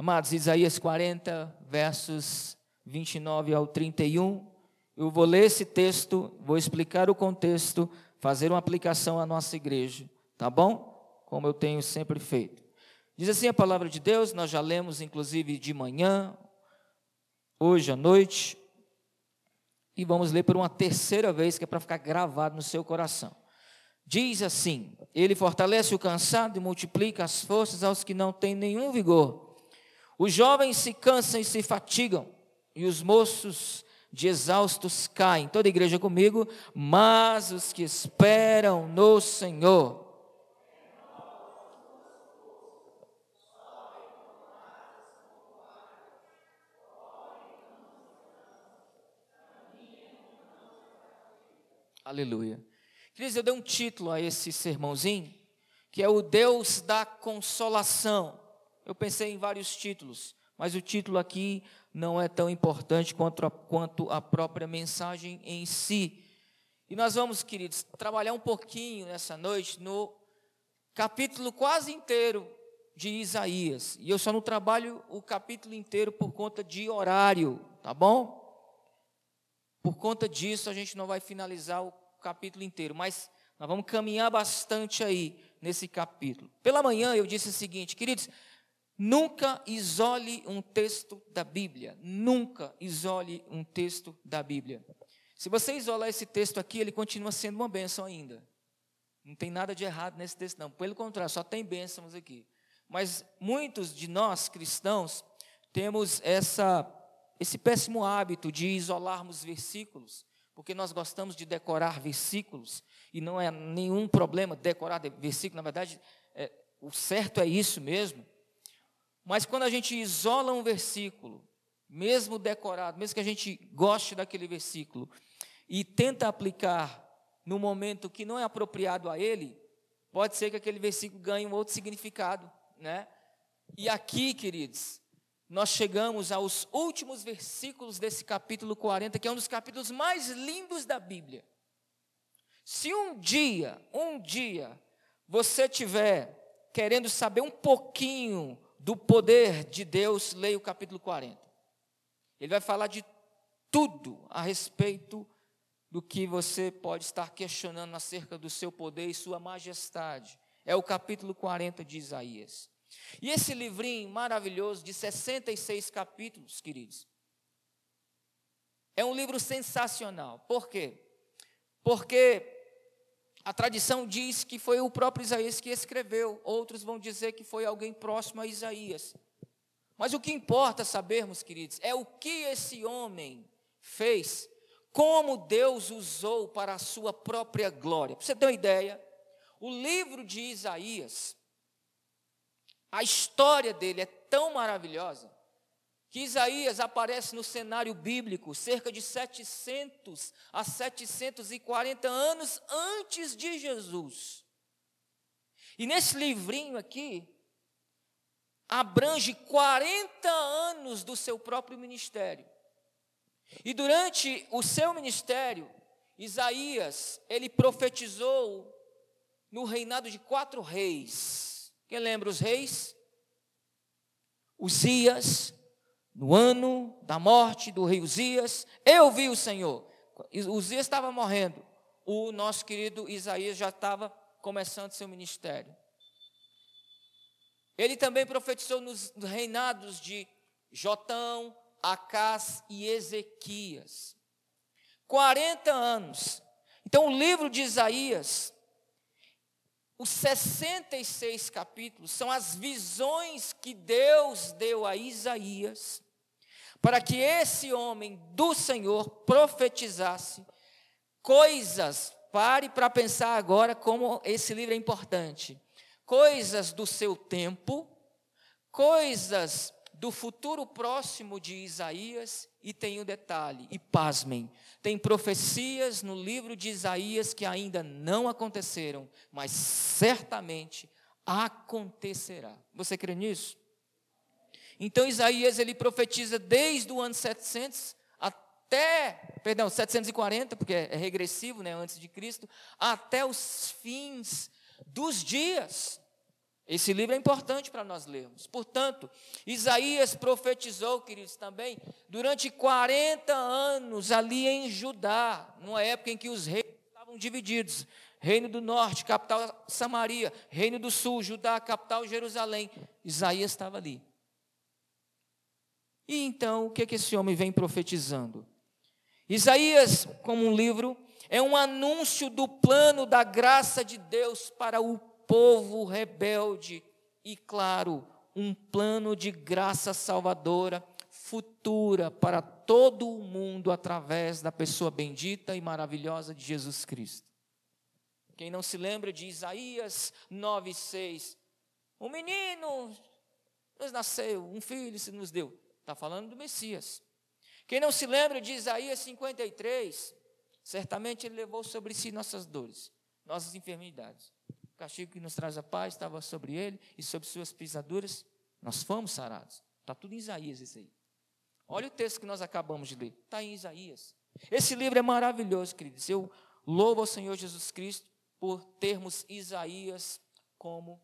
Amados, Isaías 40, versos 29 ao 31. Eu vou ler esse texto, vou explicar o contexto, fazer uma aplicação à nossa igreja, tá bom? Como eu tenho sempre feito. Diz assim a palavra de Deus, nós já lemos inclusive de manhã, hoje à noite, e vamos ler por uma terceira vez, que é para ficar gravado no seu coração. Diz assim: Ele fortalece o cansado e multiplica as forças aos que não têm nenhum vigor. Os jovens se cansam e se fatigam, e os moços de exaustos caem. Toda a igreja comigo, mas os que esperam no Senhor Aleluia. Queridos, eu dei um título a esse sermãozinho, que é o Deus da consolação. Eu pensei em vários títulos, mas o título aqui não é tão importante quanto a, quanto a própria mensagem em si. E nós vamos, queridos, trabalhar um pouquinho nessa noite no capítulo quase inteiro de Isaías. E eu só não trabalho o capítulo inteiro por conta de horário, tá bom? Por conta disso, a gente não vai finalizar o capítulo inteiro, mas nós vamos caminhar bastante aí nesse capítulo. Pela manhã eu disse o seguinte, queridos, nunca isole um texto da Bíblia, nunca isole um texto da Bíblia. Se você isolar esse texto aqui, ele continua sendo uma bênção ainda. Não tem nada de errado nesse texto, não. Pelo contrário, só tem bênçãos aqui. Mas muitos de nós cristãos temos essa esse péssimo hábito de isolarmos versículos, porque nós gostamos de decorar versículos, e não é nenhum problema decorar versículo, na verdade, é, o certo é isso mesmo. Mas quando a gente isola um versículo, mesmo decorado, mesmo que a gente goste daquele versículo, e tenta aplicar no momento que não é apropriado a ele, pode ser que aquele versículo ganhe um outro significado, né? E aqui, queridos, nós chegamos aos últimos versículos desse capítulo 40, que é um dos capítulos mais lindos da Bíblia. Se um dia, um dia, você tiver querendo saber um pouquinho do poder de Deus, leia o capítulo 40. Ele vai falar de tudo a respeito do que você pode estar questionando acerca do seu poder e sua majestade. É o capítulo 40 de Isaías. E esse livrinho maravilhoso de 66 capítulos, queridos, é um livro sensacional. Por quê? Porque a tradição diz que foi o próprio Isaías que escreveu, outros vão dizer que foi alguém próximo a Isaías. Mas o que importa sabermos, queridos, é o que esse homem fez, como Deus usou para a sua própria glória. Para você ter uma ideia, o livro de Isaías a história dele é tão maravilhosa que Isaías aparece no cenário bíblico cerca de 700 a 740 anos antes de Jesus. E nesse livrinho aqui, abrange 40 anos do seu próprio ministério. E durante o seu ministério, Isaías, ele profetizou no reinado de quatro reis. Quem lembra os reis? Uzias, no ano da morte do rei Uzias, eu vi o Senhor. Uzias estava morrendo. O nosso querido Isaías já estava começando seu ministério. Ele também profetizou nos reinados de Jotão, Acás e Ezequias. 40 anos. Então o livro de Isaías os 66 capítulos são as visões que Deus deu a Isaías, para que esse homem do Senhor profetizasse coisas. Pare para pensar agora como esse livro é importante. Coisas do seu tempo, coisas do futuro próximo de Isaías, e tem o um detalhe, e pasmem, tem profecias no livro de Isaías que ainda não aconteceram, mas certamente acontecerá. Você crê nisso? Então Isaías ele profetiza desde o ano 700 até, perdão, 740, porque é regressivo, né, antes de Cristo, até os fins dos dias. Esse livro é importante para nós lermos. Portanto, Isaías profetizou, queridos, também, durante 40 anos ali em Judá, numa época em que os reis estavam divididos. Reino do Norte, capital Samaria. Reino do Sul, Judá, capital Jerusalém. Isaías estava ali. E então, o que, é que esse homem vem profetizando? Isaías, como um livro, é um anúncio do plano da graça de Deus para o povo rebelde e, claro, um plano de graça salvadora futura para todo o mundo através da pessoa bendita e maravilhosa de Jesus Cristo. Quem não se lembra de Isaías 9,6? Um menino nos nasceu, um filho se nos deu. Está falando do Messias. Quem não se lembra de Isaías 53? Certamente ele levou sobre si nossas dores, nossas enfermidades. O castigo que nos traz a paz estava sobre ele e sobre suas pisaduras nós fomos sarados. Está tudo em Isaías isso aí. Olha o texto que nós acabamos de ler. Está em Isaías. Esse livro é maravilhoso, queridos. Eu louvo ao Senhor Jesus Cristo por termos Isaías como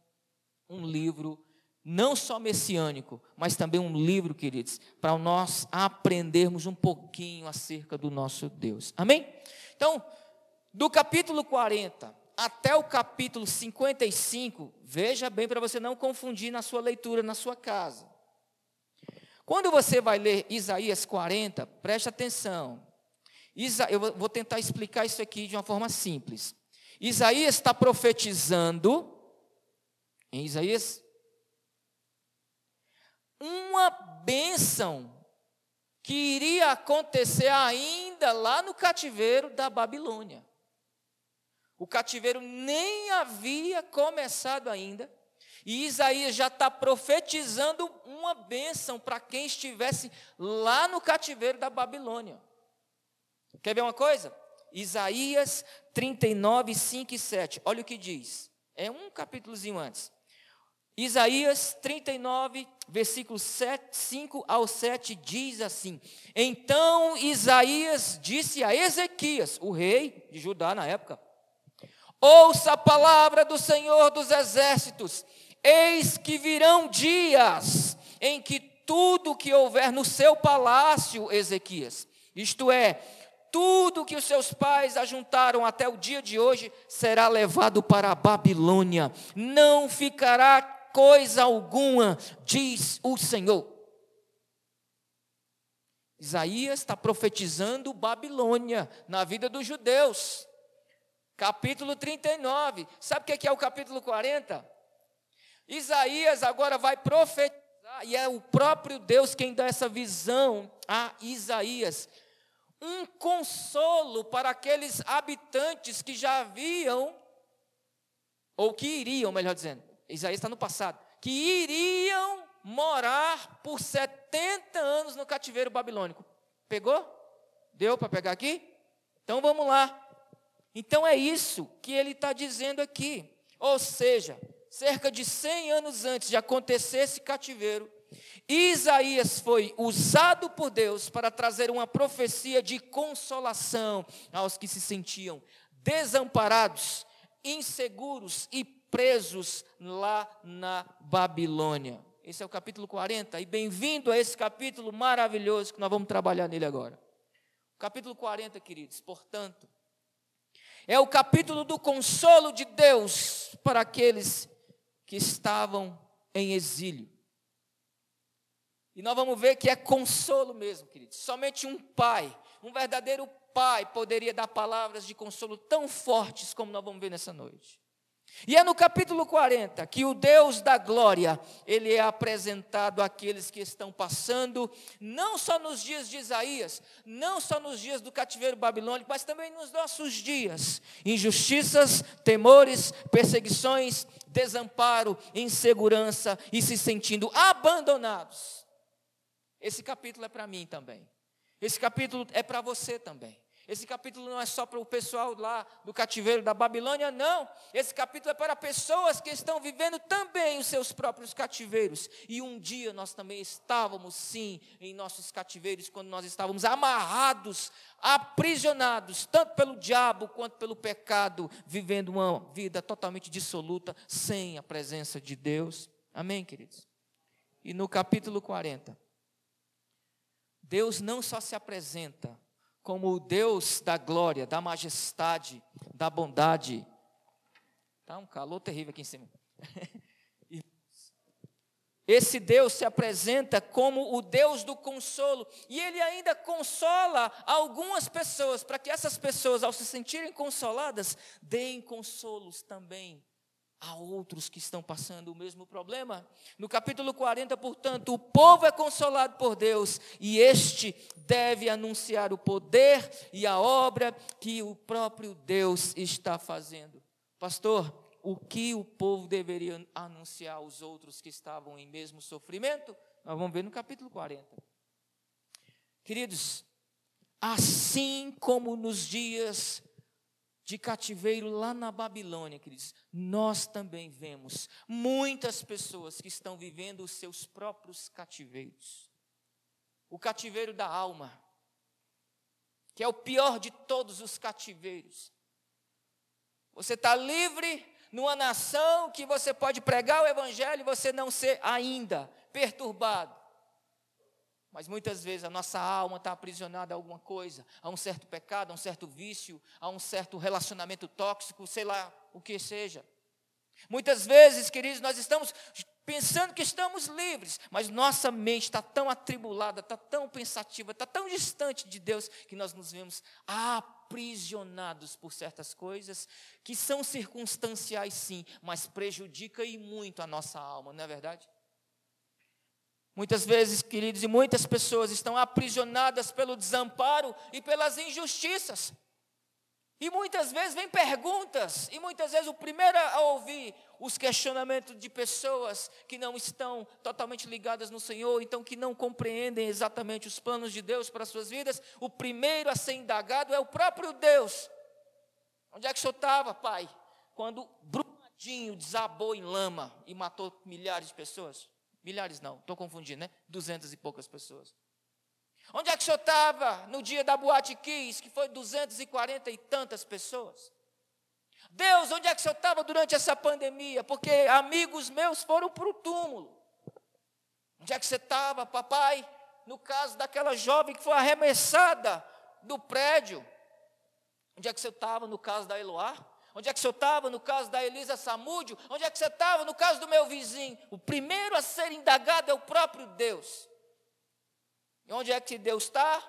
um livro não só messiânico, mas também um livro, queridos, para nós aprendermos um pouquinho acerca do nosso Deus. Amém? Então, do capítulo 40 até o capítulo 55, veja bem para você não confundir na sua leitura na sua casa. Quando você vai ler Isaías 40, preste atenção. Eu vou tentar explicar isso aqui de uma forma simples. Isaías está profetizando, em Isaías uma bênção que iria acontecer ainda lá no cativeiro da Babilônia. O cativeiro nem havia começado ainda, e Isaías já está profetizando uma bênção para quem estivesse lá no cativeiro da Babilônia. Quer ver uma coisa? Isaías 39, 5 e 7. Olha o que diz. É um capítulozinho antes. Isaías 39, versículos 7, 5 ao 7 diz assim: Então Isaías disse a Ezequias, o rei de Judá na época: Ouça a palavra do Senhor dos exércitos, eis que virão dias em que tudo que houver no seu palácio, Ezequias, isto é, tudo que os seus pais ajuntaram até o dia de hoje será levado para a Babilônia, não ficará coisa alguma, diz o Senhor. Isaías está profetizando Babilônia na vida dos judeus. Capítulo 39. Sabe o que é o capítulo 40? Isaías agora vai profetizar, e é o próprio Deus quem dá essa visão a Isaías. Um consolo para aqueles habitantes que já haviam, ou que iriam, melhor dizendo, Isaías está no passado, que iriam morar por 70 anos no cativeiro babilônico. Pegou? Deu para pegar aqui? Então vamos lá. Então é isso que ele está dizendo aqui. Ou seja, cerca de 100 anos antes de acontecer esse cativeiro, Isaías foi usado por Deus para trazer uma profecia de consolação aos que se sentiam desamparados, inseguros e presos lá na Babilônia. Esse é o capítulo 40, e bem-vindo a esse capítulo maravilhoso que nós vamos trabalhar nele agora. Capítulo 40, queridos, portanto, é o capítulo do consolo de Deus para aqueles que estavam em exílio. E nós vamos ver que é consolo mesmo, queridos. Somente um pai, um verdadeiro pai, poderia dar palavras de consolo tão fortes como nós vamos ver nessa noite. E é no capítulo 40 que o Deus da glória, ele é apresentado àqueles que estão passando, não só nos dias de Isaías, não só nos dias do cativeiro babilônico, mas também nos nossos dias. Injustiças, temores, perseguições, desamparo, insegurança e se sentindo abandonados. Esse capítulo é para mim também. Esse capítulo é para você também. Esse capítulo não é só para o pessoal lá do cativeiro da Babilônia, não. Esse capítulo é para pessoas que estão vivendo também os seus próprios cativeiros. E um dia nós também estávamos, sim, em nossos cativeiros, quando nós estávamos amarrados, aprisionados, tanto pelo diabo quanto pelo pecado, vivendo uma vida totalmente dissoluta, sem a presença de Deus. Amém, queridos? E no capítulo 40, Deus não só se apresenta como o Deus da glória, da majestade, da bondade. Tá um calor terrível aqui em cima. Esse Deus se apresenta como o Deus do consolo, e ele ainda consola algumas pessoas, para que essas pessoas, ao se sentirem consoladas, deem consolos também a outros que estão passando o mesmo problema. No capítulo 40, portanto, o povo é consolado por Deus e este deve anunciar o poder e a obra que o próprio Deus está fazendo. Pastor, o que o povo deveria anunciar aos outros que estavam em mesmo sofrimento? Nós vamos ver no capítulo 40. Queridos, assim como nos dias de cativeiro lá na Babilônia, queridos, nós também vemos muitas pessoas que estão vivendo os seus próprios cativeiros. O cativeiro da alma, que é o pior de todos os cativeiros. Você está livre numa nação que você pode pregar o evangelho e você não ser ainda perturbado. Mas muitas vezes a nossa alma está aprisionada a alguma coisa, a um certo pecado, a um certo vício, a um certo relacionamento tóxico, sei lá o que seja. Muitas vezes, queridos, nós estamos pensando que estamos livres, mas nossa mente está tão atribulada, está tão pensativa, está tão distante de Deus, que nós nos vemos aprisionados por certas coisas que são circunstanciais, sim, mas prejudica e muito a nossa alma, não é verdade? Muitas vezes, queridos, e muitas pessoas estão aprisionadas pelo desamparo e pelas injustiças. E muitas vezes vem perguntas, e muitas vezes o primeiro a ouvir os questionamentos de pessoas que não estão totalmente ligadas no Senhor, então que não compreendem exatamente os planos de Deus para as suas vidas, o primeiro a ser indagado é o próprio Deus. Onde é que o senhor estava, pai, quando Brumadinho desabou em lama e matou milhares de pessoas? Milhares não, estou confundindo, né? Duzentas e poucas pessoas. Onde é que o senhor estava no dia da Boate Kiss, que foi duzentas e quarenta e tantas pessoas? Deus, onde é que o senhor estava durante essa pandemia? Porque amigos meus foram para o túmulo. Onde é que você estava, papai? No caso daquela jovem que foi arremessada do prédio. Onde é que você estava no caso da Eloá? Onde é que você estava no caso da Elisa Samúdio? Onde é que você estava no caso do meu vizinho? O primeiro a ser indagado é o próprio Deus. E onde é que Deus está?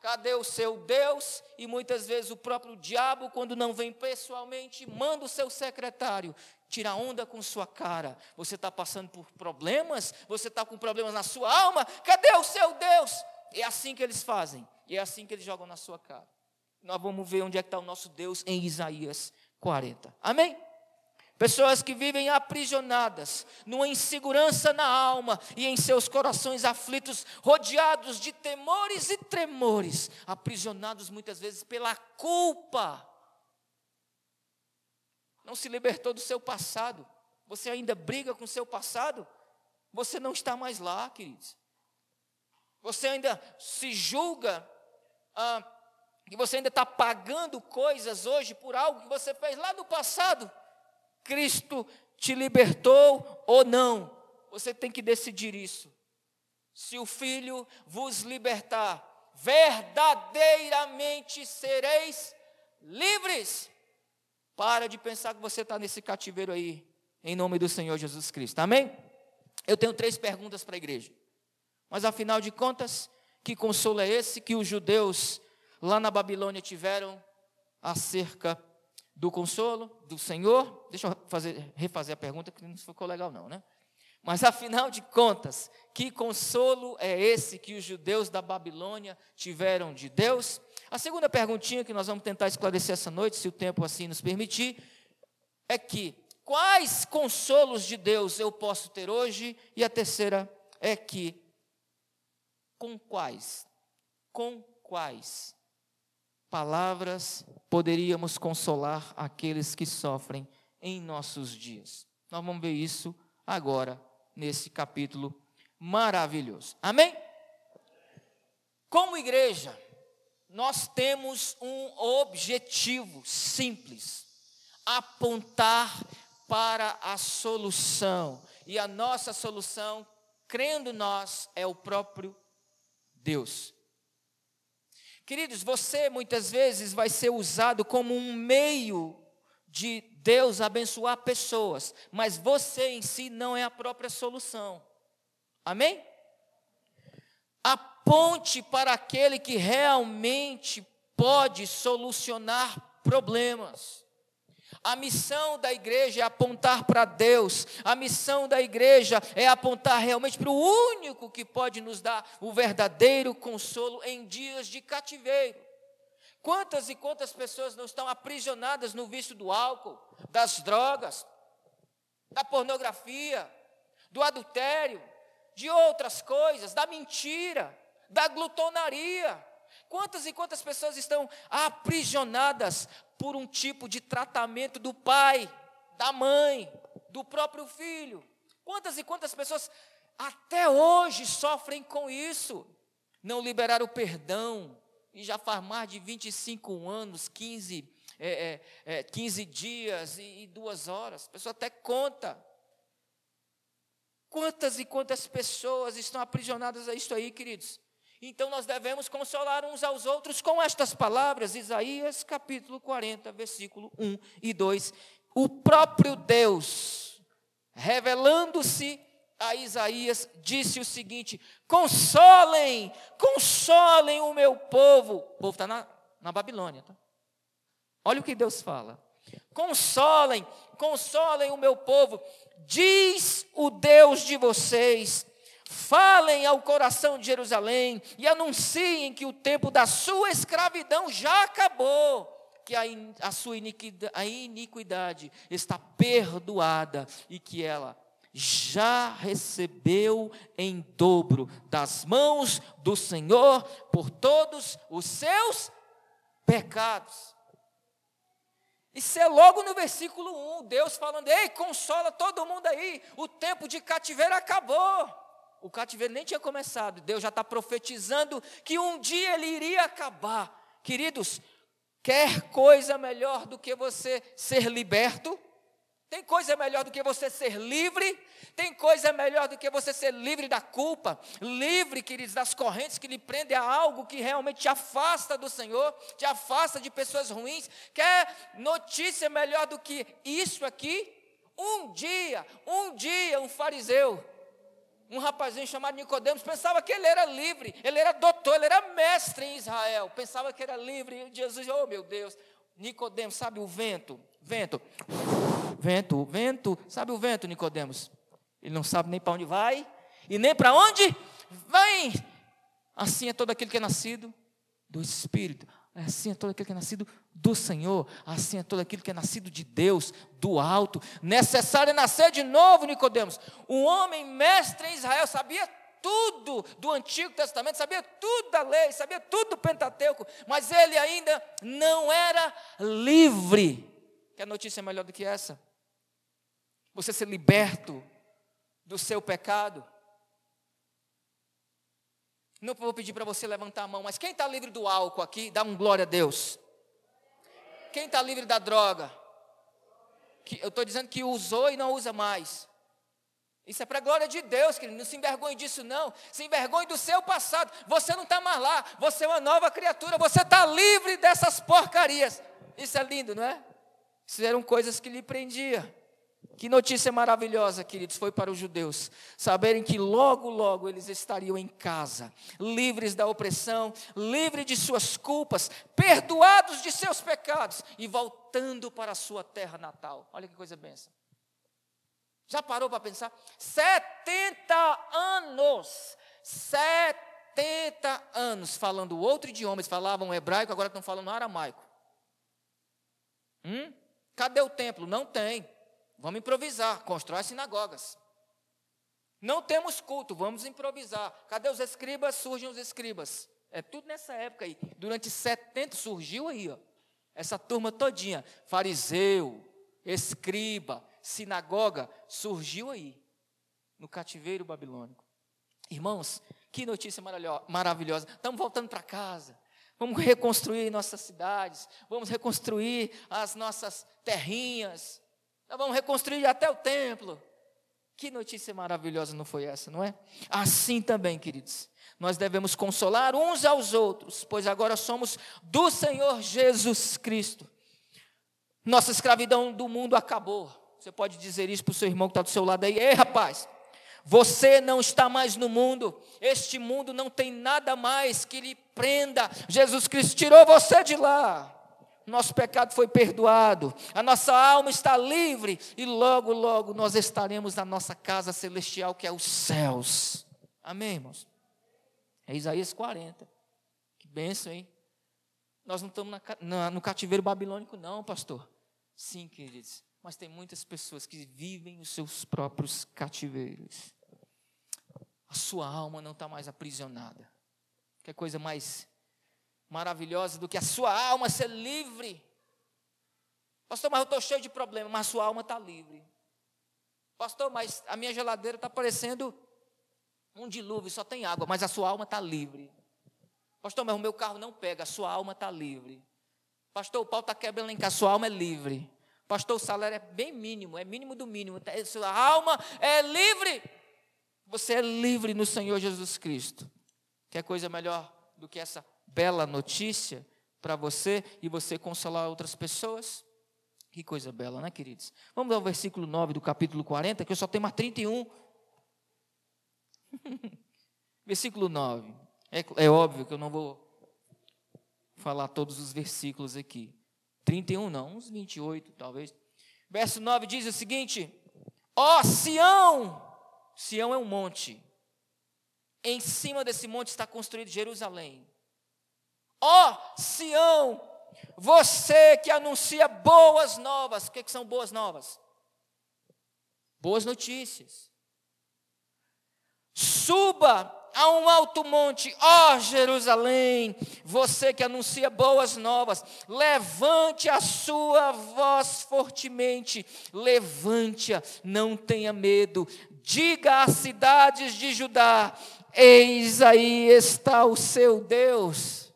Cadê o seu Deus? E muitas vezes o próprio diabo, quando não vem pessoalmente, manda o seu secretário, tira onda com sua cara. Você está passando por problemas? Você está com problemas na sua alma? Cadê o seu Deus? É assim que eles fazem. E é assim que eles jogam na sua cara. Nós vamos ver onde é que está o nosso Deus em Isaías 40. Amém? Pessoas que vivem aprisionadas, numa insegurança na alma e em seus corações aflitos, rodeados de temores e tremores, aprisionados muitas vezes pela culpa. Não se libertou do seu passado. Você ainda briga com o seu passado? Você não está mais lá, queridos. Você ainda se julga ah, que você ainda está pagando coisas hoje por algo que você fez lá no passado, Cristo te libertou ou não, você tem que decidir isso. Se o Filho vos libertar, verdadeiramente sereis livres. Para de pensar que você está nesse cativeiro aí, em nome do Senhor Jesus Cristo. Amém? Eu tenho três perguntas para a igreja. Mas afinal de contas, que consolo é esse que os judeus lá na Babilônia tiveram acerca do consolo do Senhor. Deixa eu fazer, refazer a pergunta, que não ficou legal, não, né? Mas afinal de contas, que consolo é esse que os judeus da Babilônia tiveram de Deus? A segunda perguntinha que nós vamos tentar esclarecer essa noite, se o tempo assim nos permitir, é que quais consolos de Deus eu posso ter hoje? E a terceira é que com quais? Com quais palavras poderíamos consolar aqueles que sofrem em nossos dias. Nós vamos ver isso agora, nesse capítulo maravilhoso. Amém? Como igreja, nós temos um objetivo simples: apontar para a solução. E a nossa solução, crendo nós, é o próprio Deus. Queridos, você muitas vezes vai ser usado como um meio de Deus abençoar pessoas, mas você em si não é a própria solução. Amém? Aponte para aquele que realmente pode solucionar problemas. A missão da igreja é apontar para Deus, a missão da igreja é apontar realmente para o único que pode nos dar o verdadeiro consolo em dias de cativeiro. Quantas e quantas pessoas não estão aprisionadas no vício do álcool, das drogas, da pornografia, do adultério, de outras coisas, da mentira, da glutonaria. Quantas e quantas pessoas estão aprisionadas por um tipo de tratamento do pai, da mãe, do próprio filho? Quantas e quantas pessoas até hoje sofrem com isso? Não liberaram o perdão, e já faz mais de 25 anos, 15, é, é, é, 15 dias e, e duas horas. A pessoa até conta. Quantas e quantas pessoas estão aprisionadas a isso aí, queridos? Então nós devemos consolar uns aos outros com estas palavras, Isaías capítulo 40, versículo 1 e 2. O próprio Deus, revelando-se a Isaías, disse o seguinte: consolem, consolem o meu povo. O povo está na, na Babilônia. Tá? Olha o que Deus fala. Consolem, consolem o meu povo, diz o Deus de vocês. Falem ao coração de Jerusalém e anunciem que o tempo da sua escravidão já acabou, que a, a sua iniquidade, a iniquidade está perdoada e que ela já recebeu em dobro das mãos do Senhor por todos os seus pecados. Isso é logo no versículo 1, Deus falando: Ei, consola todo mundo aí, o tempo de cativeiro acabou. O cativeiro nem tinha começado, Deus já está profetizando que um dia ele iria acabar. Queridos, quer coisa melhor do que você ser liberto? Tem coisa melhor do que você ser livre? Tem coisa melhor do que você ser livre da culpa, livre, queridos, das correntes que lhe prendem a algo que realmente te afasta do Senhor, te afasta de pessoas ruins? Quer notícia melhor do que isso aqui? Um dia, um dia, um fariseu, um rapazinho chamado Nicodemos, pensava que ele era livre, ele era doutor, ele era mestre em Israel, pensava que era livre, e Jesus, oh meu Deus, Nicodemos, sabe o vento? Vento Vento, vento, sabe o vento, Nicodemos? Ele não sabe nem para onde vai e nem para onde vem. Assim é todo aquele que é nascido do Espírito. Assim é todo aquele que é nascido do Senhor. Assim é todo aquele que é nascido de Deus, do alto. Necessário é nascer de novo, Nicodemos. Um homem mestre em Israel sabia tudo do Antigo Testamento, sabia tudo da lei, sabia tudo do Pentateuco, mas ele ainda não era livre. Quer notícia melhor do que essa? você ser liberto do seu pecado. Não vou pedir para você levantar a mão, mas quem está livre do álcool aqui, dá um glória a Deus. Quem está livre da droga? Que, eu estou dizendo que usou e não usa mais. Isso é para a glória de Deus, querido. Não se envergonhe disso, não. Se envergonhe do seu passado. Você não está mais lá. Você é uma nova criatura. Você está livre dessas porcarias. Isso é lindo, não é? Isso eram coisas que lhe prendiam. Que notícia maravilhosa, queridos, foi para os judeus saberem que logo, logo eles estariam em casa, livres da opressão, livres de suas culpas, perdoados de seus pecados e voltando para a sua terra natal. Olha que coisa benção. Já parou para pensar? 70 anos, 70 anos falando outro idioma, eles falavam hebraico, agora estão falando aramaico. Hum? Cadê o templo? Não tem. Vamos improvisar, constrói sinagogas. Não temos culto, vamos improvisar. Cadê os escribas? Surgem os escribas. É tudo nessa época aí. Durante 70 surgiu aí, ó. Essa turma todinha, fariseu, escriba, sinagoga, surgiu aí no cativeiro babilônico. Irmãos, que notícia maravilhosa. Estamos voltando para casa. Vamos reconstruir nossas cidades, vamos reconstruir as nossas terrinhas, vamos reconstruir até o templo. Que notícia maravilhosa não foi essa, não é? Assim também, queridos, nós devemos consolar uns aos outros, pois agora somos do Senhor Jesus Cristo. Nossa escravidão do mundo acabou. Você pode dizer isso para o seu irmão que está do seu lado aí, ei rapaz, você não está mais no mundo, este mundo não tem nada mais que lhe prenda. Jesus Cristo tirou você de lá. Nosso pecado foi perdoado, a nossa alma está livre e logo, logo nós estaremos na nossa casa celestial que é os céus. Amém, irmãos? É Isaías 40. Que benção, hein? Nós não estamos no cativeiro babilônico, não, pastor. Sim, queridos. Mas tem muitas pessoas que vivem os seus próprios cativeiros. A sua alma não está mais aprisionada. Que coisa mais maravilhosa do que a sua alma ser livre. Pastor, mas eu estou cheio de problemas, mas a sua alma está livre. Pastor, mas a minha geladeira está parecendo um dilúvio, só tem água, mas a sua alma está livre. Pastor, mas o meu carro não pega, a sua alma está livre. Pastor, o pau está quebrando em casa, a sua alma é livre. Pastor, o salário é bem mínimo, é mínimo do mínimo. Tá, sua alma é livre. Você é livre no Senhor Jesus Cristo. Quer coisa melhor do que essa bela notícia para você e você consolar outras pessoas? Que coisa bela, né, queridos? Vamos ao versículo 9 do capítulo 40, que eu só tenho mais 31. versículo 9. É, é óbvio que eu não vou falar todos os versículos aqui. 31 não, uns 28 talvez. Verso 9 diz o seguinte: Ó oh, Sião! Sião é um monte. Em cima desse monte está construído Jerusalém. Ó oh, Sião! Você que anuncia boas novas. O que, que são boas novas? Boas notícias. Suba a um alto monte, ó Jerusalém, você que anuncia boas novas, levante a sua voz fortemente, levante-a, não tenha medo, diga às cidades de Judá: eis aí está o seu Deus.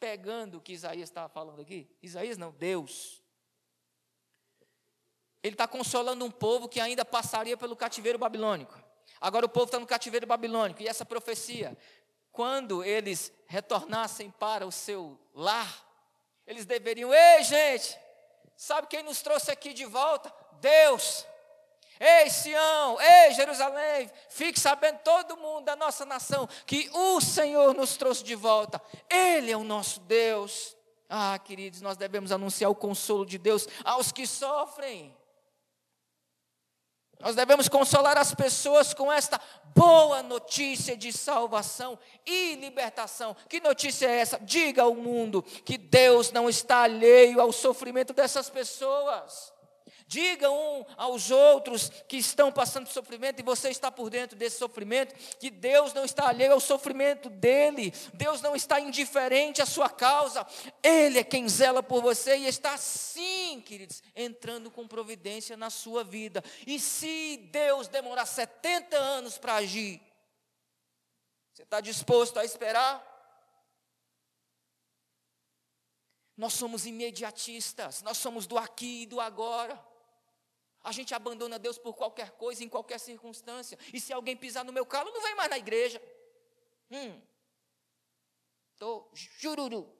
Pegando o que Isaías estava falando aqui? Isaías não, Deus. Ele está consolando um povo que ainda passaria pelo cativeiro babilônico. Agora o povo está no cativeiro babilônico. E essa profecia, quando eles retornassem para o seu lar, eles deveriam, ei gente, sabe quem nos trouxe aqui de volta? Deus. Ei Sião, ei Jerusalém, fique sabendo todo mundo da nossa nação que o Senhor nos trouxe de volta. Ele é o nosso Deus. Ah, queridos, nós devemos anunciar o consolo de Deus aos que sofrem. Nós devemos consolar as pessoas com esta boa notícia de salvação e libertação. Que notícia é essa? Diga ao mundo que Deus não está alheio ao sofrimento dessas pessoas. Diga um aos outros que estão passando sofrimento e você está por dentro desse sofrimento, que Deus não está alheio ao sofrimento dele, Deus não está indiferente à sua causa, Ele é quem zela por você e está sim, queridos, entrando com providência na sua vida. E se Deus demorar 70 anos para agir, você está disposto a esperar? Nós somos imediatistas, nós somos do aqui e do agora. A gente abandona Deus por qualquer coisa, em qualquer circunstância. E se alguém pisar no meu calo, não vem mais na igreja. Hum. Tô jururu.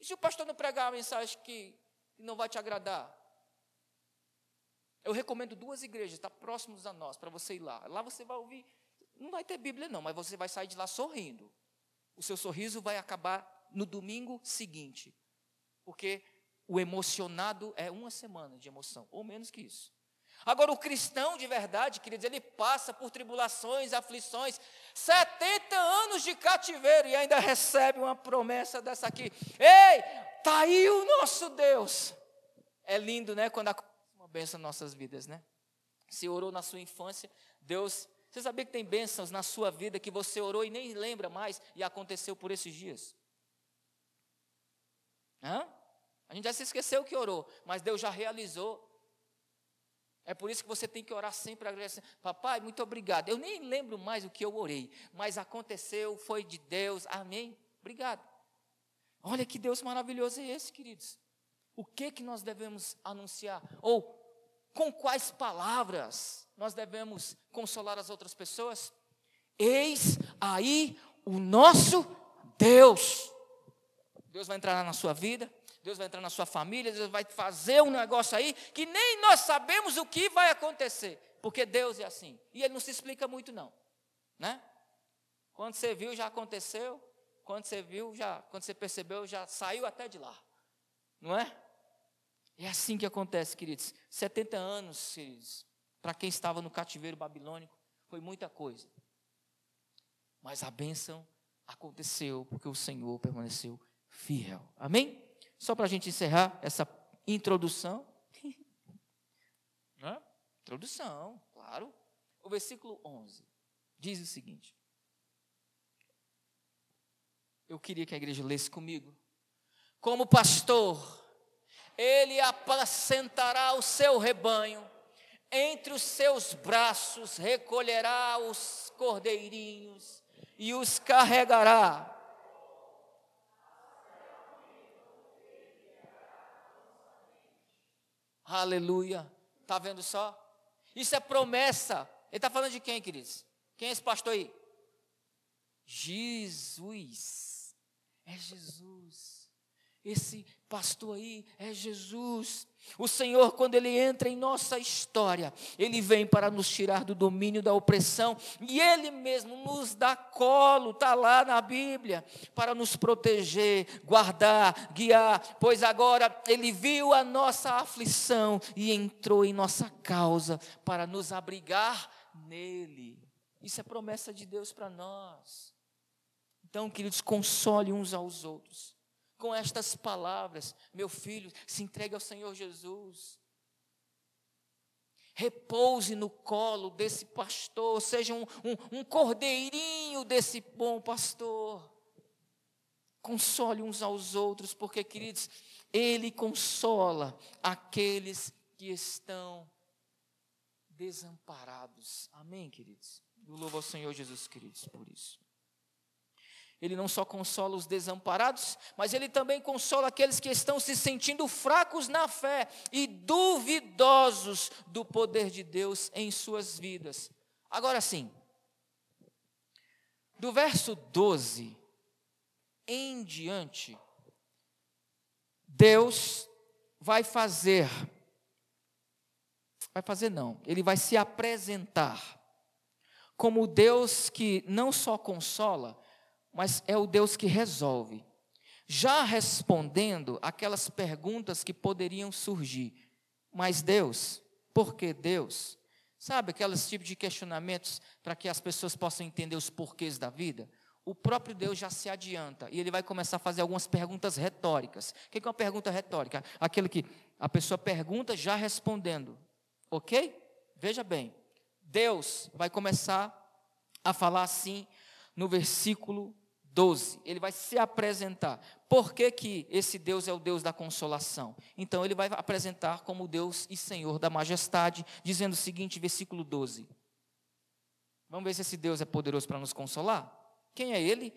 E se o pastor não pregar uma mensagem que não vai te agradar? Eu recomendo duas igrejas, está próximos a nós, para você ir lá. Lá você vai ouvir, não vai ter Bíblia não, mas você vai sair de lá sorrindo. O seu sorriso vai acabar no domingo seguinte. Porque o emocionado é uma semana de emoção, ou menos que isso. Agora, o cristão de verdade, queridos, ele passa por tribulações, aflições, 70 anos de cativeiro e ainda recebe uma promessa dessa aqui. Ei, está aí o nosso Deus. É lindo, né? Quando acontece uma benção em nossas vidas, né? Se orou na sua infância, Deus Você sabia que tem bênçãos na sua vida que você orou e nem lembra mais e aconteceu por esses dias? Hã? A gente já se esqueceu que orou, mas Deus já realizou. É por isso que você tem que orar sempre agradecendo. Papai, muito obrigado. Eu nem lembro mais o que eu orei, mas aconteceu, foi de Deus. Amém. Obrigado. Olha que Deus maravilhoso é esse, queridos. O que que nós devemos anunciar? Ou com quais palavras nós devemos consolar as outras pessoas? Eis aí o nosso Deus. Deus vai entrar na sua vida, Deus vai entrar na sua família, Deus vai fazer um negócio aí que nem nós sabemos o que vai acontecer, porque Deus é assim. E ele não se explica muito não, né? Quando você viu já aconteceu, quando você viu já, quando você percebeu já saiu até de lá. Não é? É assim que acontece, queridos. 70 anos, queridos, para quem estava no cativeiro babilônico, foi muita coisa. Mas a bênção aconteceu porque o Senhor permaneceu fiel. Amém? Só para a gente encerrar essa introdução. Né? Introdução, claro. O versículo 11 diz o seguinte. Eu queria que a igreja lesse comigo. Como pastor, ele apacentará o seu rebanho, entre os seus braços recolherá os cordeirinhos e os carregará Aleluia. Está vendo só? Isso é promessa. Ele está falando de quem, queridos? Quem é esse pastor aí? Jesus. É Jesus. Esse pastor aí é Jesus. O Senhor, quando Ele entra em nossa história, Ele vem para nos tirar do domínio da opressão, e Ele mesmo nos dá colo, está lá na Bíblia, para nos proteger, guardar, guiar, pois agora Ele viu a nossa aflição e entrou em nossa causa para nos abrigar nele. Isso é promessa de Deus para nós. Então, queridos, console uns aos outros com estas palavras: Meu filho, se entregue ao Senhor Jesus. Repouse no colo desse pastor, seja um, um, um cordeirinho desse bom pastor. Console uns aos outros, porque, queridos, Ele consola aqueles que estão desamparados. Amém, queridos? Eu louvo ao Senhor Jesus, queridos, por isso. Ele não só consola os desamparados, mas ele também consola aqueles que estão se sentindo fracos na fé e duvidosos do poder de Deus em suas vidas. Agora sim, do verso 12 em diante, Deus vai fazer, vai fazer não, ele vai se apresentar como Deus que não só consola, mas é o Deus que resolve. Já respondendo aquelas perguntas que poderiam surgir. Mas Deus, por que Deus? Sabe aqueles tipos de questionamentos para que as pessoas possam entender os porquês da vida? O próprio Deus já se adianta e ele vai começar a fazer algumas perguntas retóricas. O que é uma pergunta retórica? Aquele que a pessoa pergunta já respondendo. Ok? Veja bem, Deus vai começar a falar assim no versículo 12, ele vai se apresentar. Por que, que esse Deus é o Deus da consolação? Então, ele vai apresentar como Deus e Senhor da majestade, dizendo o seguinte, versículo 12. Vamos ver se esse Deus é poderoso para nos consolar? Quem é ele?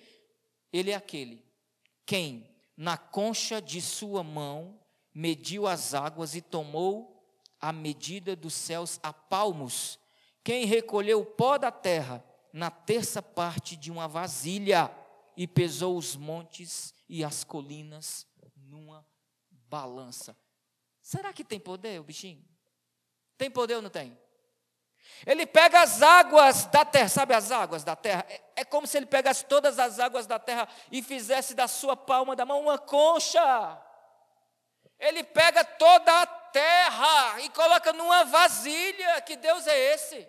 Ele é aquele. Quem, na concha de sua mão, mediu as águas e tomou a medida dos céus a palmos. Quem recolheu o pó da terra na terça parte de uma vasilha e pesou os montes e as colinas numa balança. Será que tem poder o bichinho? Tem poder ou não tem? Ele pega as águas da terra, sabe as águas da terra? É, é como se ele pegasse todas as águas da terra e fizesse da sua palma da mão uma concha. Ele pega toda a terra e coloca numa vasilha. Que Deus é esse?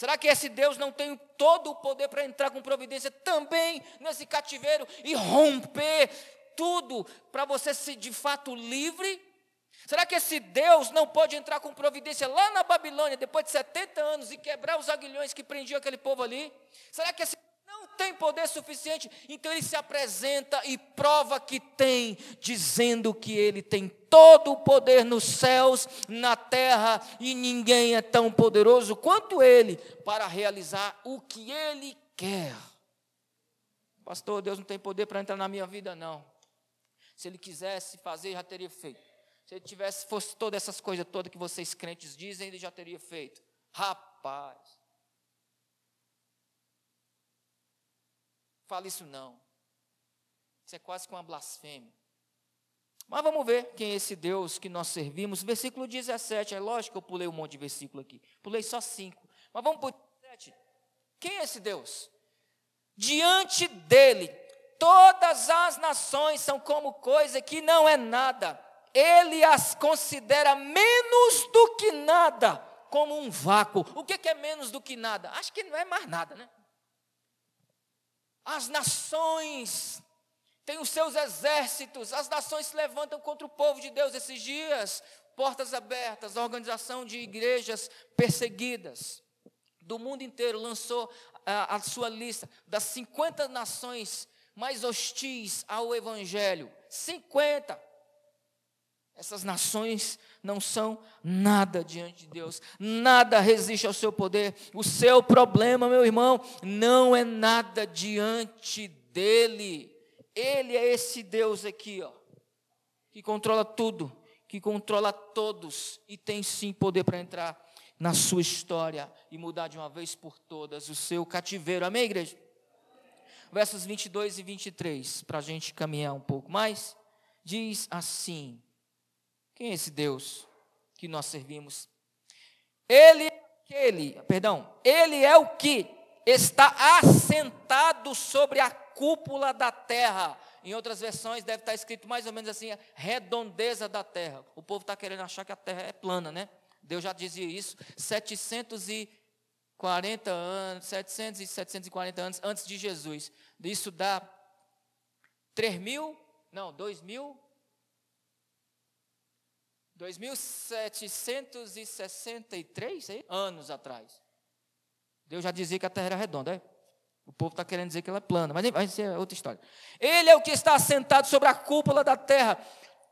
Será que esse Deus não tem todo o poder para entrar com providência também nesse cativeiro e romper tudo para você ser de fato livre? Será que esse Deus não pode entrar com providência lá na Babilônia, depois de 70 anos, e quebrar os aguilhões que prendiam aquele povo ali? Será que esse não tem poder suficiente? Então ele se apresenta e prova que tem, dizendo que ele tem todo o poder nos céus, na terra, e ninguém é tão poderoso quanto ele para realizar o que ele quer. Pastor, Deus não tem poder para entrar na minha vida, não. Se ele quisesse fazer, já teria feito. Se ele tivesse, fosse todas essas coisas todas que vocês crentes dizem, ele já teria feito. Rapaz. Fala isso não. Isso é quase que uma blasfêmia. Mas vamos ver quem é esse Deus que nós servimos. Versículo 17. É lógico que eu pulei um monte de versículo aqui. Pulei só cinco. Mas vamos o 17. Quem é esse Deus? Diante dele, todas as nações são como coisa que não é nada ele as considera menos do que nada, como um vácuo. O que é menos do que nada? Acho que não é mais nada, né? As nações têm os seus exércitos, as nações se levantam contra o povo de Deus esses dias, portas abertas, a organização de igrejas perseguidas. Do mundo inteiro lançou a, a sua lista das 50 nações mais hostis ao evangelho. 50 essas nações não são nada diante de Deus, nada resiste ao seu poder. O seu problema, meu irmão, não é nada diante dele. Ele é esse Deus aqui, ó, que controla tudo, que controla todos e tem sim poder para entrar na sua história e mudar de uma vez por todas o seu cativeiro. Amém, igreja? Versos 22 e 23, para a gente caminhar um pouco mais, diz assim. Quem é esse Deus que nós servimos? Ele é aquele, perdão, ele é o que está assentado sobre a cúpula da terra. Em outras versões deve estar escrito mais ou menos assim, redondeza da terra. O povo está querendo achar que a terra é plana, né? Deus já dizia isso 740 anos, 700 e 740 anos antes de Jesus. Isso dá 3 mil, não, 2 mil 2.763 anos atrás. Deus já dizia que a terra era redonda. É? O povo está querendo dizer que ela é plana, mas isso é outra história. Ele é o que está sentado sobre a cúpula da terra,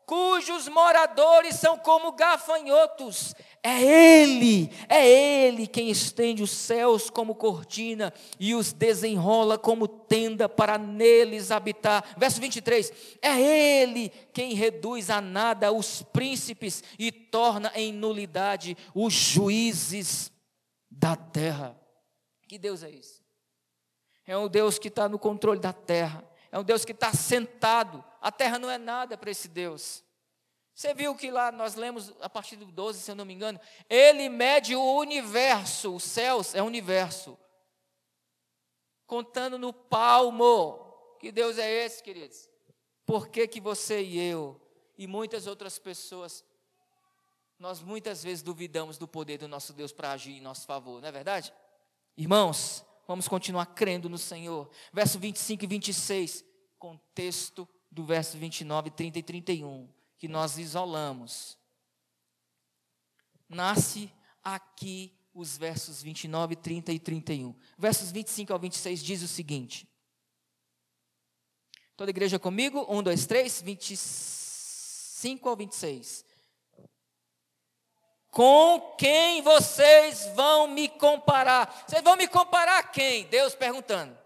cujos moradores são como gafanhotos. É Ele, é Ele quem estende os céus como cortina e os desenrola como tenda para neles habitar. Verso 23: É Ele quem reduz a nada os príncipes e torna em nulidade os juízes da terra. Que Deus é esse? É um Deus que está no controle da terra, é um Deus que está sentado a terra não é nada para esse Deus. Você viu que lá nós lemos a partir do 12, se eu não me engano, ele mede o universo, os céus é o universo. Contando no palmo. Que Deus é esse, queridos? Por que, que você e eu e muitas outras pessoas nós muitas vezes duvidamos do poder do nosso Deus para agir em nosso favor, não é verdade? Irmãos, vamos continuar crendo no Senhor. Verso 25 e 26, contexto do verso 29, 30 e 31, que nós isolamos. Nasce aqui os versos 29, 30 e 31. Versos 25 ao 26 diz o seguinte. Toda igreja comigo? 1, 2, 3, 25 ao 26. Com quem vocês vão me comparar? Vocês vão me comparar a quem? Deus perguntando.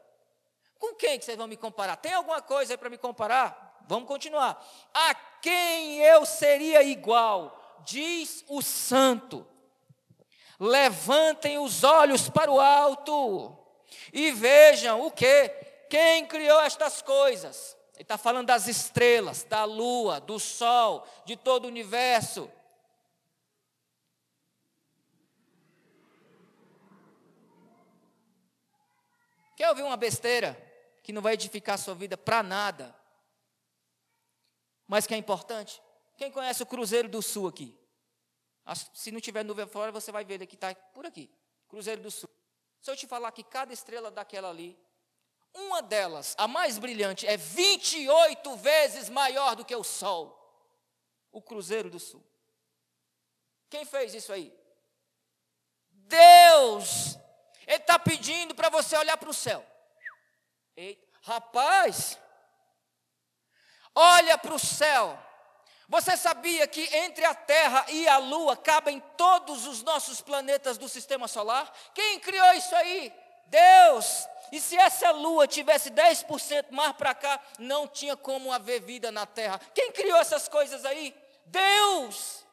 Com quem que vocês vão me comparar? Tem alguma coisa aí para me comparar? Vamos continuar. A quem eu seria igual? Diz o santo. Levantem os olhos para o alto e vejam o que? Quem criou estas coisas? Ele está falando das estrelas, da lua, do sol, de todo o universo. Quer ouvir uma besteira? Que não vai edificar a sua vida para nada, mas que é importante. Quem conhece o Cruzeiro do Sul aqui? Se não tiver nuvem fora, você vai ver que está por aqui. Cruzeiro do Sul. Se eu te falar que cada estrela daquela ali, uma delas, a mais brilhante, é 28 vezes maior do que o Sol. O Cruzeiro do Sul. Quem fez isso aí? Deus. Ele está pedindo para você olhar para o céu. Ei, rapaz, olha para o céu. Você sabia que entre a Terra e a Lua cabem todos os nossos planetas do sistema solar? Quem criou isso aí? Deus. E se essa lua tivesse 10% mais para cá, não tinha como haver vida na terra. Quem criou essas coisas aí? Deus.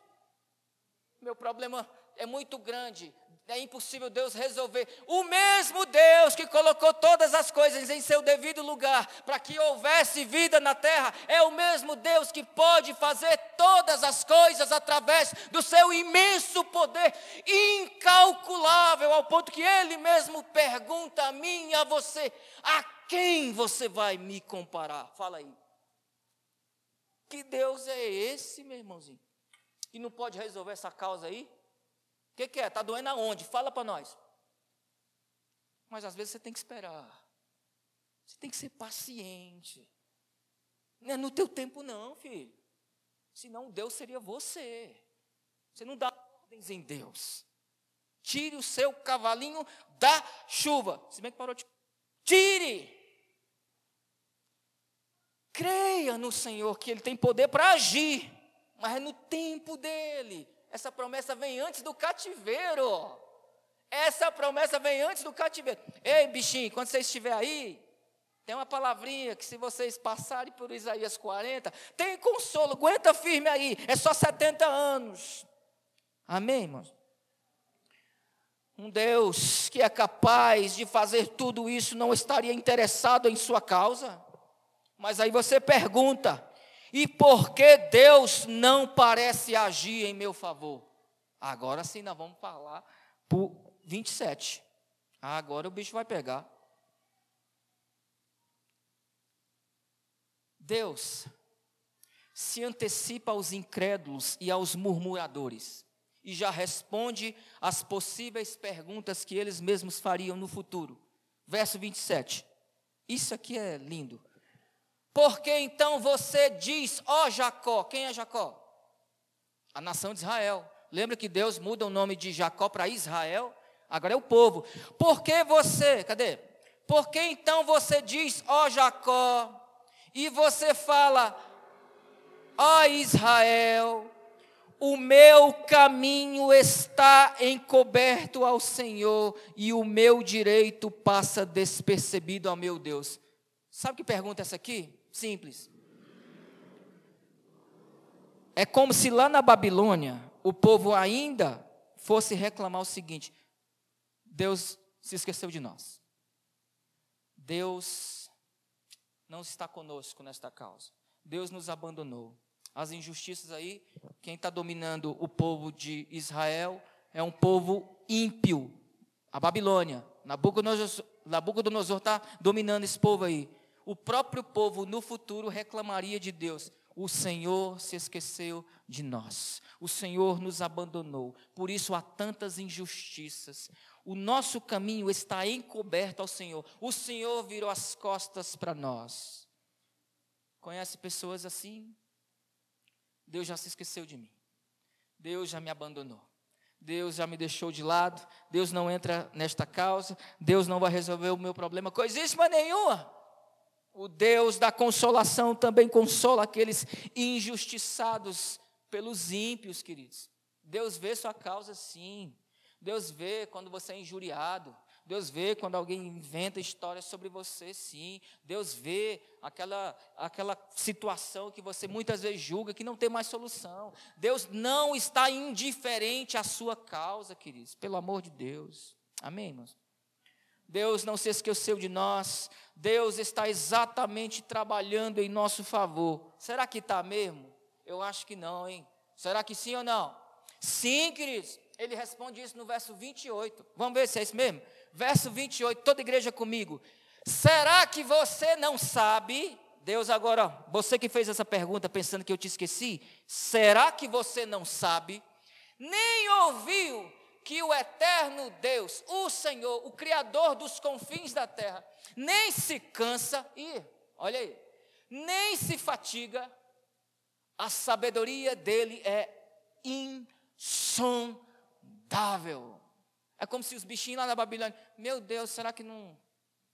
Meu problema é muito grande. É impossível Deus resolver. O mesmo Deus que colocou todas as coisas em seu devido lugar para que houvesse vida na terra, é o mesmo Deus que pode fazer todas as coisas através do seu imenso poder, incalculável, ao ponto que Ele mesmo pergunta a mim e a você: a quem você vai me comparar? Fala aí. Que Deus é esse, meu irmãozinho? Que não pode resolver essa causa aí? Que, que é? Está doendo aonde? Fala para nós. Mas às vezes você tem que esperar. Você tem que ser paciente. Não é no teu tempo, não, filho. Senão Deus seria você. Você não dá ordens em Deus. Tire o seu cavalinho da chuva. Se bem que parou de. Tire! Creia no Senhor que Ele tem poder para agir, mas é no tempo dele. Essa promessa vem antes do cativeiro. Essa promessa vem antes do cativeiro. Ei, bichinho, quando você estiver aí, tem uma palavrinha que se vocês passarem por Isaías 40, tem consolo, aguenta firme aí, é só 70 anos. Amém, irmãos? Um Deus que é capaz de fazer tudo isso não estaria interessado em sua causa? Mas aí você pergunta: e por que Deus não parece agir em meu favor? Agora sim nós vamos falar por 27. Agora o bicho vai pegar. Deus se antecipa aos incrédulos e aos murmuradores e já responde às possíveis perguntas que eles mesmos fariam no futuro. Verso 27. Isso aqui é lindo. Porque então você diz, ó oh, Jacó, quem é Jacó? A nação de Israel. Lembra que Deus muda o nome de Jacó para Israel? Agora é o povo. Porque você, cadê? Porque então você diz, ó oh, Jacó, e você fala, ó oh, Israel, o meu caminho está encoberto ao Senhor e o meu direito passa despercebido ao meu Deus. Sabe que pergunta é essa aqui? Simples. É como se lá na Babilônia o povo ainda fosse reclamar o seguinte: Deus se esqueceu de nós. Deus não está conosco nesta causa. Deus nos abandonou. As injustiças aí, quem está dominando o povo de Israel é um povo ímpio. A Babilônia. Nabucodonosor está dominando esse povo aí o próprio povo no futuro reclamaria de Deus: o Senhor se esqueceu de nós, o Senhor nos abandonou, por isso há tantas injustiças. O nosso caminho está encoberto ao Senhor, o Senhor virou as costas para nós. Conhece pessoas assim? Deus já se esqueceu de mim, Deus já me abandonou. Deus já me deixou de lado, Deus não entra nesta causa, Deus não vai resolver o meu problema, coisíssima nenhuma. O Deus da consolação também consola aqueles injustiçados pelos ímpios, queridos. Deus vê sua causa sim. Deus vê quando você é injuriado. Deus vê quando alguém inventa histórias sobre você, sim. Deus vê aquela, aquela situação que você muitas vezes julga que não tem mais solução. Deus não está indiferente à sua causa, queridos, pelo amor de Deus. Amém, irmãos? Deus não se esqueceu de nós, Deus está exatamente trabalhando em nosso favor. Será que está mesmo? Eu acho que não, hein? Será que sim ou não? Sim, queridos. Ele responde isso no verso 28. Vamos ver se é isso mesmo? Verso 28, toda igreja comigo. Será que você não sabe? Deus agora, você que fez essa pergunta pensando que eu te esqueci, será que você não sabe? Nem ouviu que o eterno Deus, o Senhor, o Criador dos confins da terra, nem se cansa, e olha aí, nem se fatiga, a sabedoria dele é sondável. É como se os bichinhos lá na Babilônia, meu Deus, será que não,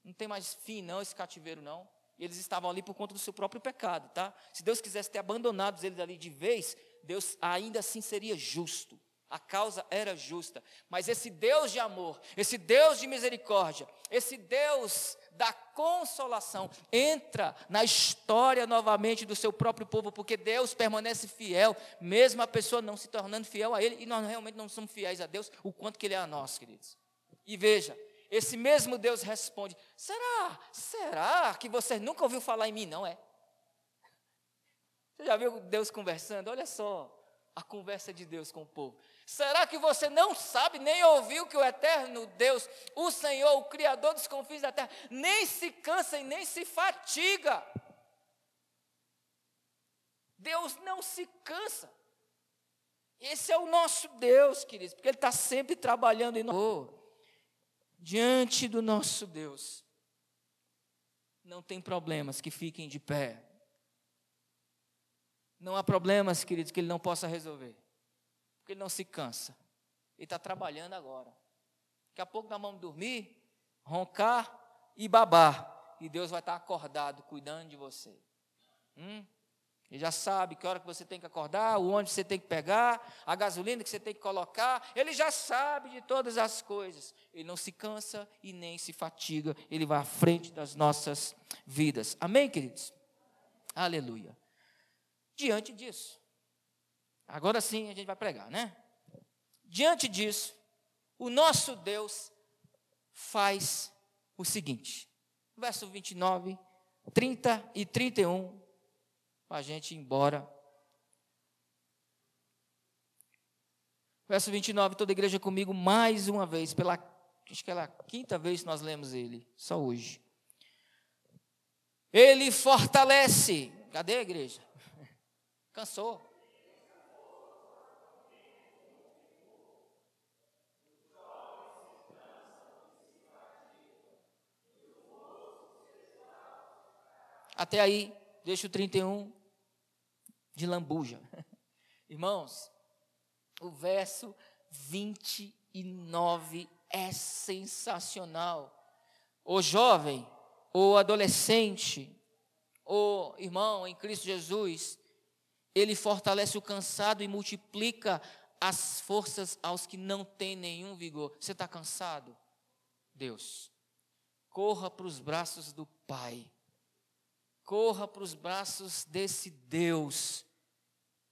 não tem mais fim não esse cativeiro não? E eles estavam ali por conta do seu próprio pecado, tá? Se Deus quisesse ter abandonado eles ali de vez, Deus ainda assim seria justo. A causa era justa. Mas esse Deus de amor, esse Deus de misericórdia, esse Deus da consolação, entra na história novamente do seu próprio povo, porque Deus permanece fiel, mesmo a pessoa não se tornando fiel a Ele, e nós realmente não somos fiéis a Deus, o quanto que Ele é a nós, queridos. E veja, esse mesmo Deus responde: será, será que você nunca ouviu falar em mim? Não é? Você já viu Deus conversando? Olha só a conversa de Deus com o povo. Será que você não sabe, nem ouviu que o eterno Deus, o Senhor, o Criador dos confins da terra, nem se cansa e nem se fatiga? Deus não se cansa. Esse é o nosso Deus, queridos, porque Ele está sempre trabalhando em nós. Oh, diante do nosso Deus, não tem problemas que fiquem de pé. Não há problemas, queridos, que Ele não possa resolver porque ele não se cansa. Ele está trabalhando agora. Daqui a pouco nós vamos dormir, roncar e babar. E Deus vai estar acordado, cuidando de você. Hum? Ele já sabe que hora que você tem que acordar, o ônibus você tem que pegar, a gasolina que você tem que colocar. Ele já sabe de todas as coisas. Ele não se cansa e nem se fatiga. Ele vai à frente das nossas vidas. Amém, queridos? Aleluia. Diante disso, Agora sim a gente vai pregar, né? Diante disso, o nosso Deus faz o seguinte: verso 29, 30 e 31, para a gente ir embora. Verso 29, toda a igreja comigo mais uma vez, pela acho que é a quinta vez que nós lemos ele, só hoje. Ele fortalece. Cadê a igreja? Cansou. Até aí, deixa o 31 de lambuja. Irmãos, o verso 29 é sensacional. O jovem, o adolescente, o irmão em Cristo Jesus, ele fortalece o cansado e multiplica as forças aos que não têm nenhum vigor. Você está cansado? Deus, corra para os braços do Pai corra para os braços desse Deus,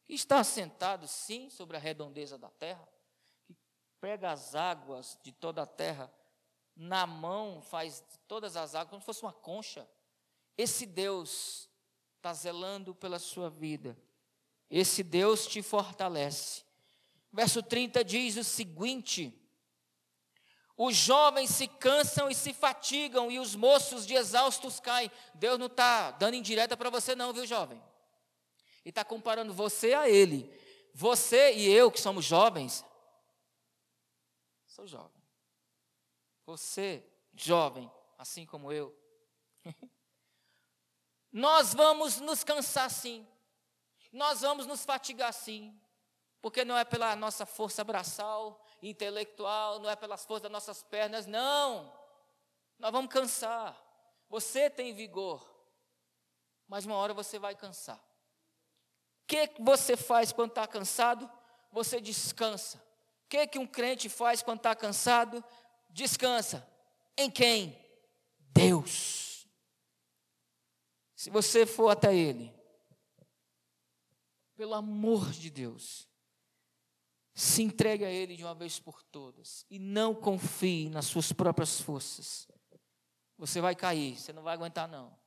que está sentado, sim, sobre a redondeza da terra, que pega as águas de toda a terra, na mão faz todas as águas, como se fosse uma concha. Esse Deus está zelando pela sua vida, esse Deus te fortalece. Verso 30 diz o seguinte: os jovens se cansam e se fatigam, e os moços de exaustos caem. Deus não está dando indireta para você, não, viu, jovem? E está comparando você a Ele. Você e eu, que somos jovens, sou jovem. Você, jovem, assim como eu. Nós vamos nos cansar sim. Nós vamos nos fatigar sim. Porque não é pela nossa força braçal, intelectual, não é pelas forças das nossas pernas, não. Nós vamos cansar. Você tem vigor, mas uma hora você vai cansar. O que você faz quando está cansado? Você descansa. O que, que um crente faz quando está cansado? Descansa. Em quem? Deus. Se você for até Ele, pelo amor de Deus, se entregue a Ele de uma vez por todas e não confie nas suas próprias forças. Você vai cair, você não vai aguentar, não.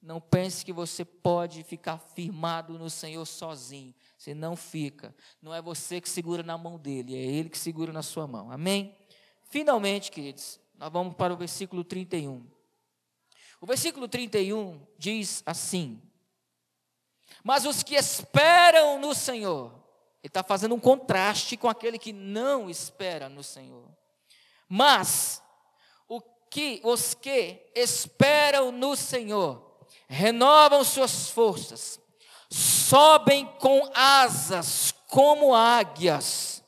Não pense que você pode ficar firmado no Senhor sozinho. Você não fica. Não é você que segura na mão dele, é Ele que segura na sua mão. Amém? Finalmente, queridos, nós vamos para o versículo 31. O versículo 31 diz assim: Mas os que esperam no Senhor, ele está fazendo um contraste com aquele que não espera no Senhor. Mas o que os que esperam no Senhor renovam suas forças, sobem com asas como águias,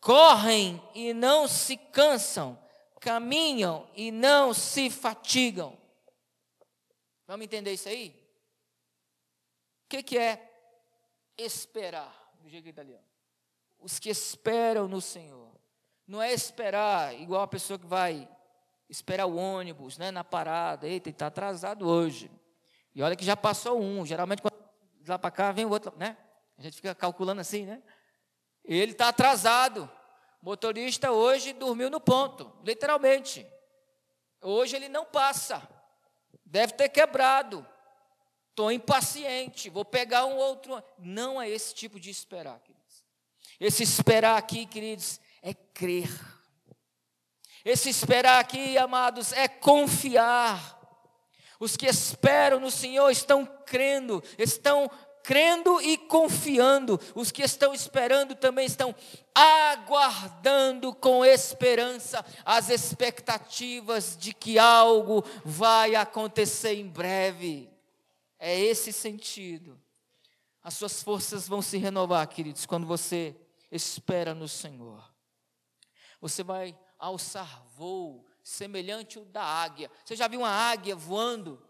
correm e não se cansam, caminham e não se fatigam. Vamos entender isso aí? O que, que é esperar? Jeito italiano. Os que esperam no Senhor. Não é esperar igual a pessoa que vai esperar o ônibus, né, na parada. Eita, está atrasado hoje. E olha que já passou um. Geralmente, quando lá para cá, vem o outro, né? A gente fica calculando assim, né? Ele está atrasado. Motorista hoje dormiu no ponto, literalmente. Hoje ele não passa. Deve ter quebrado. Estou impaciente, vou pegar um outro. Não é esse tipo de esperar, queridos. Esse esperar aqui, queridos, é crer. Esse esperar aqui, amados, é confiar. Os que esperam no Senhor estão crendo, estão crendo e confiando. Os que estão esperando também estão aguardando com esperança as expectativas de que algo vai acontecer em breve. É esse sentido. As suas forças vão se renovar, queridos, quando você espera no Senhor. Você vai alçar voo semelhante ao da águia. Você já viu uma águia voando?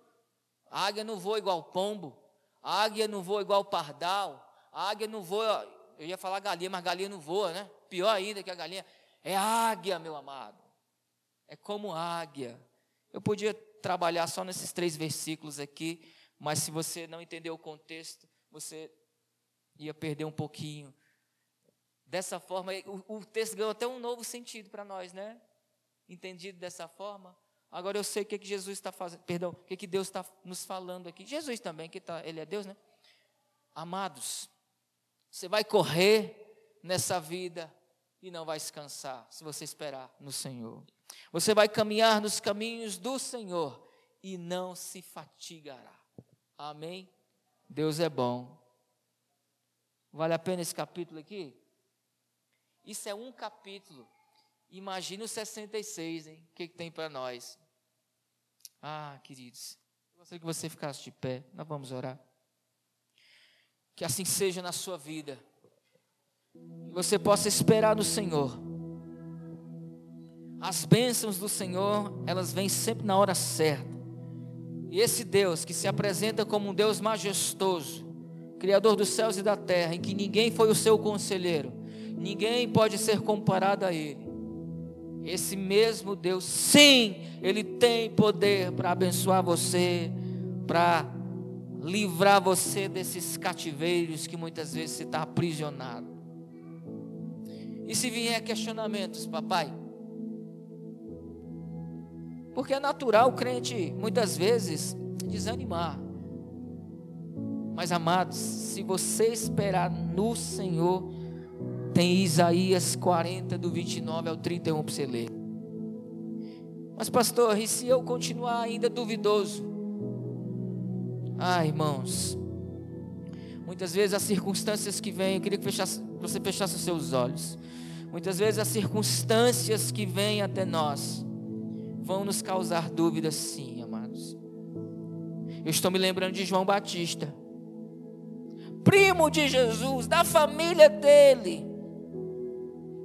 A águia não voa igual pombo. A águia não voa igual pardal. A águia não voa, eu ia falar galinha, mas galinha não voa, né? Pior ainda que a galinha. É águia, meu amado. É como águia. Eu podia trabalhar só nesses três versículos aqui, mas se você não entender o contexto, você ia perder um pouquinho. Dessa forma, o, o texto ganhou até um novo sentido para nós, né? Entendido dessa forma. Agora eu sei o que, que Jesus está fazendo, perdão, o que, que Deus está nos falando aqui. Jesus também, que tá, Ele é Deus, né? Amados, você vai correr nessa vida e não vai se cansar se você esperar no Senhor. Você vai caminhar nos caminhos do Senhor e não se fatigará. Amém? Deus é bom. Vale a pena esse capítulo aqui? Isso é um capítulo Imagina o 66, hein? O que, que tem para nós? Ah, queridos, eu gostaria que você ficasse de pé. Nós vamos orar. Que assim seja na sua vida. Que você possa esperar no Senhor. As bênçãos do Senhor, elas vêm sempre na hora certa. E esse Deus que se apresenta como um Deus majestoso, Criador dos céus e da terra, em que ninguém foi o seu conselheiro, ninguém pode ser comparado a Ele. Esse mesmo Deus, sim, Ele tem poder para abençoar você, para livrar você desses cativeiros que muitas vezes você está aprisionado. E se vier questionamentos, papai? Porque é natural o crente, muitas vezes, desanimar. Mas, amados, se você esperar no Senhor, tem Isaías 40, do 29 ao 31 para você ler. Mas, pastor, e se eu continuar ainda duvidoso? Ah, irmãos, muitas vezes as circunstâncias que vêm, eu queria que fechasse, você fechasse os seus olhos. Muitas vezes as circunstâncias que vêm até nós vão nos causar dúvidas, sim, amados. Eu estou me lembrando de João Batista, primo de Jesus, da família dele.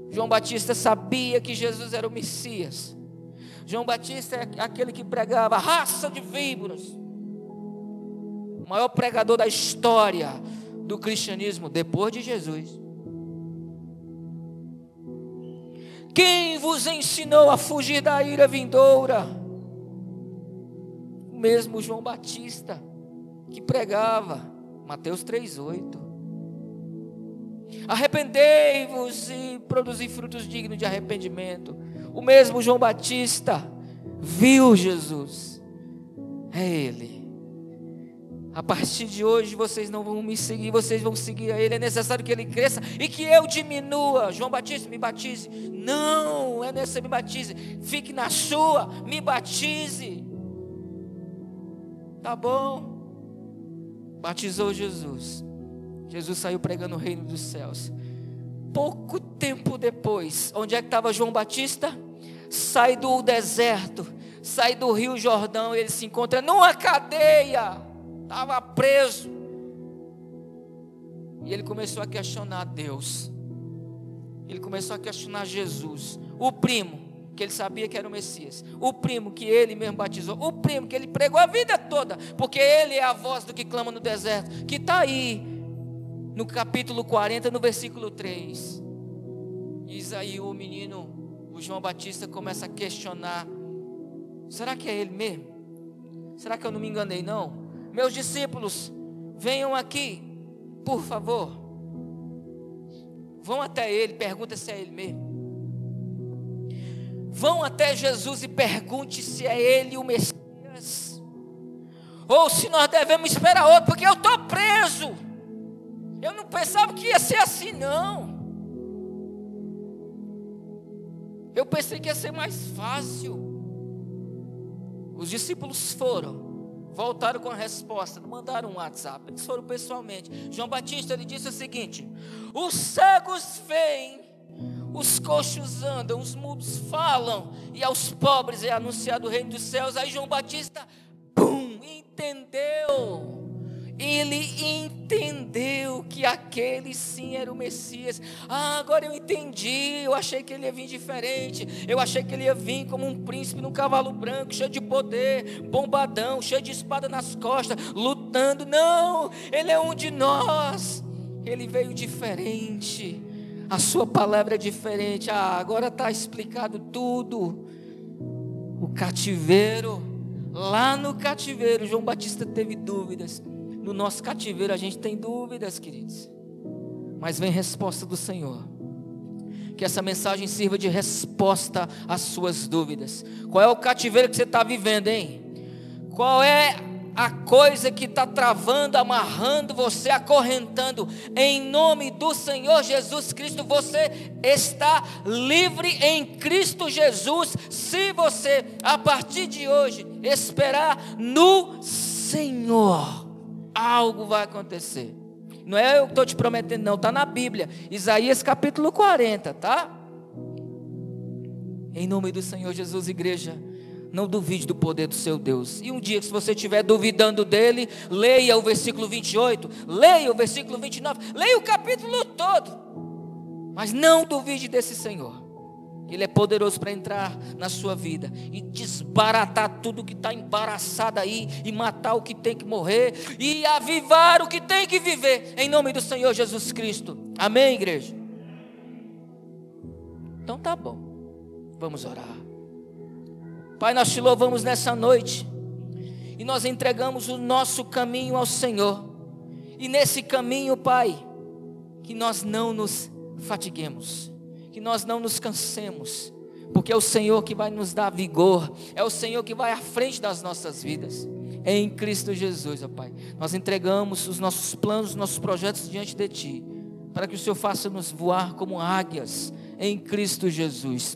João Batista sabia que Jesus era o Messias. João Batista é aquele que pregava raça de víboras. O maior pregador da história do cristianismo depois de Jesus. Quem vos ensinou a fugir da ira vindoura? O mesmo João Batista que pregava, Mateus 3:8. Arrependei-vos e produzi frutos dignos de arrependimento. O mesmo João Batista viu Jesus. É Ele. A partir de hoje vocês não vão me seguir, vocês vão seguir a Ele. É necessário que Ele cresça e que eu diminua. João Batista, me batize. Não, é necessário me batize. Fique na sua, me batize. Tá bom? Batizou Jesus. Jesus saiu pregando o reino dos céus. Pouco tempo depois, onde é que estava João Batista? Sai do deserto, sai do Rio Jordão, ele se encontra numa cadeia, estava preso. E ele começou a questionar Deus. Ele começou a questionar Jesus, o primo, que ele sabia que era o Messias, o primo que ele mesmo batizou, o primo que ele pregou a vida toda, porque ele é a voz do que clama no deserto, que está aí no capítulo 40, no versículo 3. Diz aí o menino, o João Batista, começa a questionar: será que é ele mesmo? Será que eu não me enganei, não? Meus discípulos, venham aqui, por favor. Vão até ele, pergunta se é ele mesmo. Vão até Jesus e pergunte se é ele o Messias. Ou se nós devemos esperar outro, porque eu estou preso. Eu não pensava que ia ser assim, não. Eu pensei que ia ser mais fácil. Os discípulos foram voltaram com a resposta, mandaram um WhatsApp, eles foram pessoalmente. João Batista ele disse o seguinte: os cegos veem, os coxos andam, os mudos falam, e aos pobres é anunciado o reino dos céus. Aí João Batista, pum, entendeu ele entendeu que aquele sim era o Messias. Ah, agora eu entendi. Eu achei que ele ia vir diferente. Eu achei que ele ia vir como um príncipe num cavalo branco, cheio de poder, bombadão, cheio de espada nas costas, lutando. Não, ele é um de nós. Ele veio diferente. A sua palavra é diferente. Ah, agora está explicado tudo. O cativeiro, lá no cativeiro, João Batista teve dúvidas no nosso cativeiro a gente tem dúvidas, queridos. Mas vem resposta do Senhor. Que essa mensagem sirva de resposta às suas dúvidas. Qual é o cativeiro que você está vivendo, hein? Qual é a coisa que está travando, amarrando você, acorrentando, em nome do Senhor Jesus Cristo, você está livre em Cristo Jesus, se você, a partir de hoje, esperar no Senhor algo vai acontecer. Não é eu que estou te prometendo, não, está na Bíblia, Isaías capítulo 40, tá? Em nome do Senhor Jesus, igreja, não duvide do poder do seu Deus. E um dia, se você estiver duvidando dele, leia o versículo 28, leia o versículo 29, leia o capítulo todo. Mas não duvide desse Senhor. Ele é poderoso para entrar na sua vida e desbaratar tudo que está embaraçado aí, e matar o que tem que morrer, e avivar o que tem que viver, em nome do Senhor Jesus Cristo. Amém, igreja? Então tá bom, vamos orar. Pai, nós te louvamos nessa noite, e nós entregamos o nosso caminho ao Senhor, e nesse caminho, Pai, que nós não nos fatiguemos que nós não nos cansemos, porque é o Senhor que vai nos dar vigor, é o Senhor que vai à frente das nossas vidas. Em Cristo Jesus, ó Pai, nós entregamos os nossos planos, os nossos projetos diante de Ti, para que o Senhor faça-nos voar como águias em Cristo Jesus,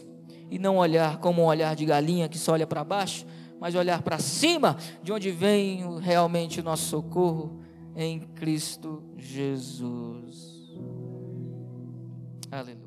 e não olhar como um olhar de galinha que só olha para baixo, mas olhar para cima, de onde vem realmente o nosso socorro, em Cristo Jesus. Aleluia.